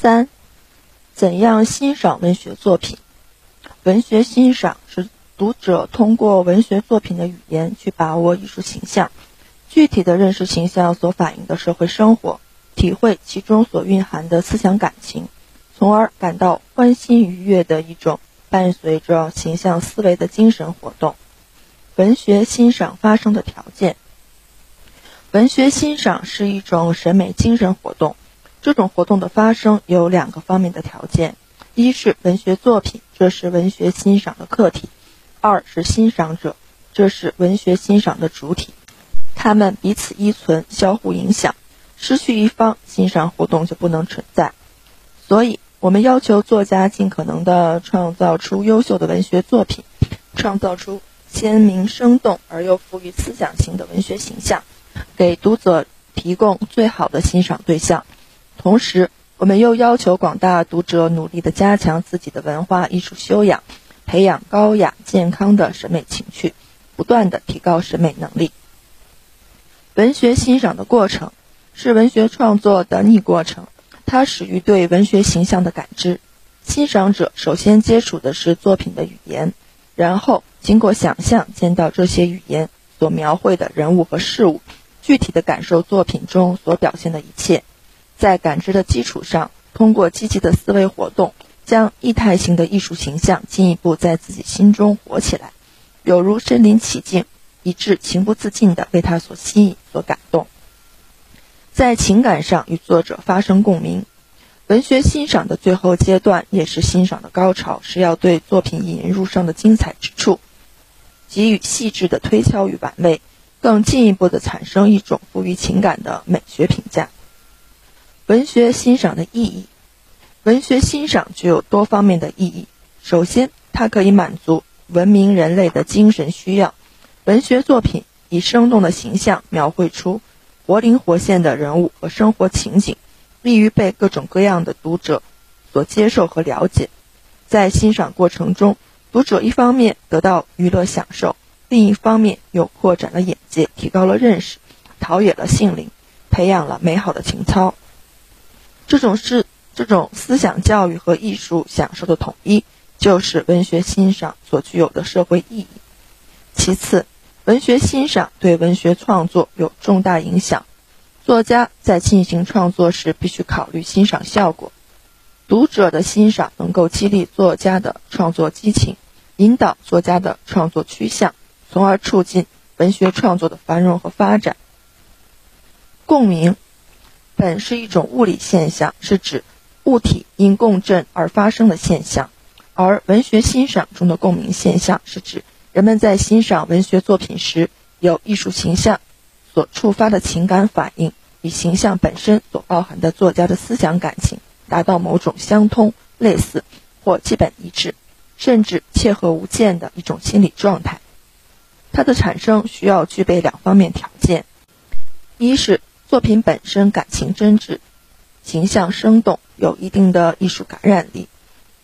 三，怎样欣赏文学作品？文学欣赏是读者通过文学作品的语言去把握艺术形象，具体的认识形象所反映的社会生活，体会其中所蕴含的思想感情，从而感到欢欣愉悦的一种伴随着形象思维的精神活动。文学欣赏发生的条件。文学欣赏是一种审美精神活动。这种活动的发生有两个方面的条件：一是文学作品，这是文学欣赏的客体；二是欣赏者，这是文学欣赏的主体。他们彼此依存，相互影响。失去一方，欣赏活动就不能存在。所以，我们要求作家尽可能地创造出优秀的文学作品，创造出鲜明生动而又富于思想性的文学形象，给读者提供最好的欣赏对象。同时，我们又要求广大读者努力地加强自己的文化艺术修养，培养高雅健康的审美情趣，不断地提高审美能力。文学欣赏的过程是文学创作的逆过程，它始于对文学形象的感知。欣赏者首先接触的是作品的语言，然后经过想象见到这些语言所描绘的人物和事物，具体的感受作品中所表现的一切。在感知的基础上，通过积极的思维活动，将异态型的艺术形象进一步在自己心中活起来，有如身临其境，以致情不自禁地被他所吸引、所感动，在情感上与作者发生共鸣。文学欣赏的最后阶段，也是欣赏的高潮，是要对作品引人入胜的精彩之处给予细致的推敲与玩味，更进一步地产生一种富于情感的美学评价。文学欣赏的意义，文学欣赏具有多方面的意义。首先，它可以满足文明人类的精神需要。文学作品以生动的形象描绘出活灵活现的人物和生活情景，利于被各种各样的读者所接受和了解。在欣赏过程中，读者一方面得到娱乐享受，另一方面又扩展了眼界，提高了认识，陶冶了性灵，培养了美好的情操。这种是这种思想教育和艺术享受的统一，就是文学欣赏所具有的社会意义。其次，文学欣赏对文学创作有重大影响。作家在进行创作时，必须考虑欣赏效果。读者的欣赏能够激励作家的创作激情，引导作家的创作趋向，从而促进文学创作的繁荣和发展。共鸣。本是一种物理现象，是指物体因共振而发生的现象；而文学欣赏中的共鸣现象，是指人们在欣赏文学作品时，有艺术形象所触发的情感反应，与形象本身所包含的作家的思想感情达到某种相通、类似或基本一致，甚至切合无间的一种心理状态。它的产生需要具备两方面条件：一是。作品本身感情真挚，形象生动，有一定的艺术感染力；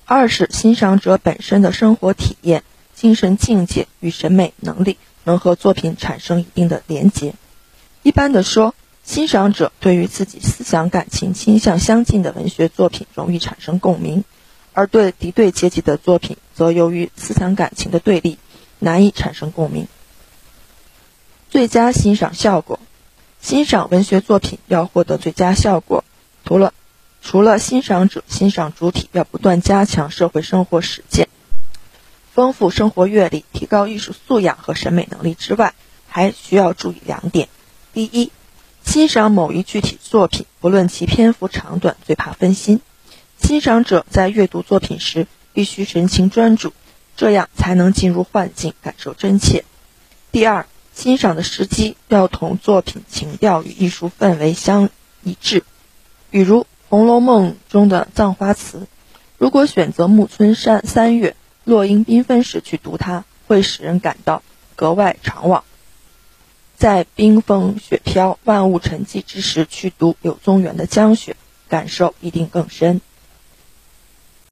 二是欣赏者本身的生活体验、精神境界与审美能力能和作品产生一定的连结。一般的说，欣赏者对于自己思想感情倾向相近的文学作品容易产生共鸣，而对敌对阶级的作品则由于思想感情的对立，难以产生共鸣。最佳欣赏效果。欣赏文学作品要获得最佳效果，除了除了欣赏者欣赏主体要不断加强社会生活实践，丰富生活阅历，提高艺术素养和审美能力之外，还需要注意两点：第一，欣赏某一具体作品，不论其篇幅长短，最怕分心。欣赏者在阅读作品时必须神情专注，这样才能进入幻境，感受真切。第二。欣赏的时机要同作品情调与艺术氛围相一致，比如《红楼梦》中的葬花词，如果选择暮春山三月落英缤纷时去读它，会使人感到格外怅惘；在冰封雪飘、万物沉寂之时去读柳宗元的《江雪》，感受一定更深。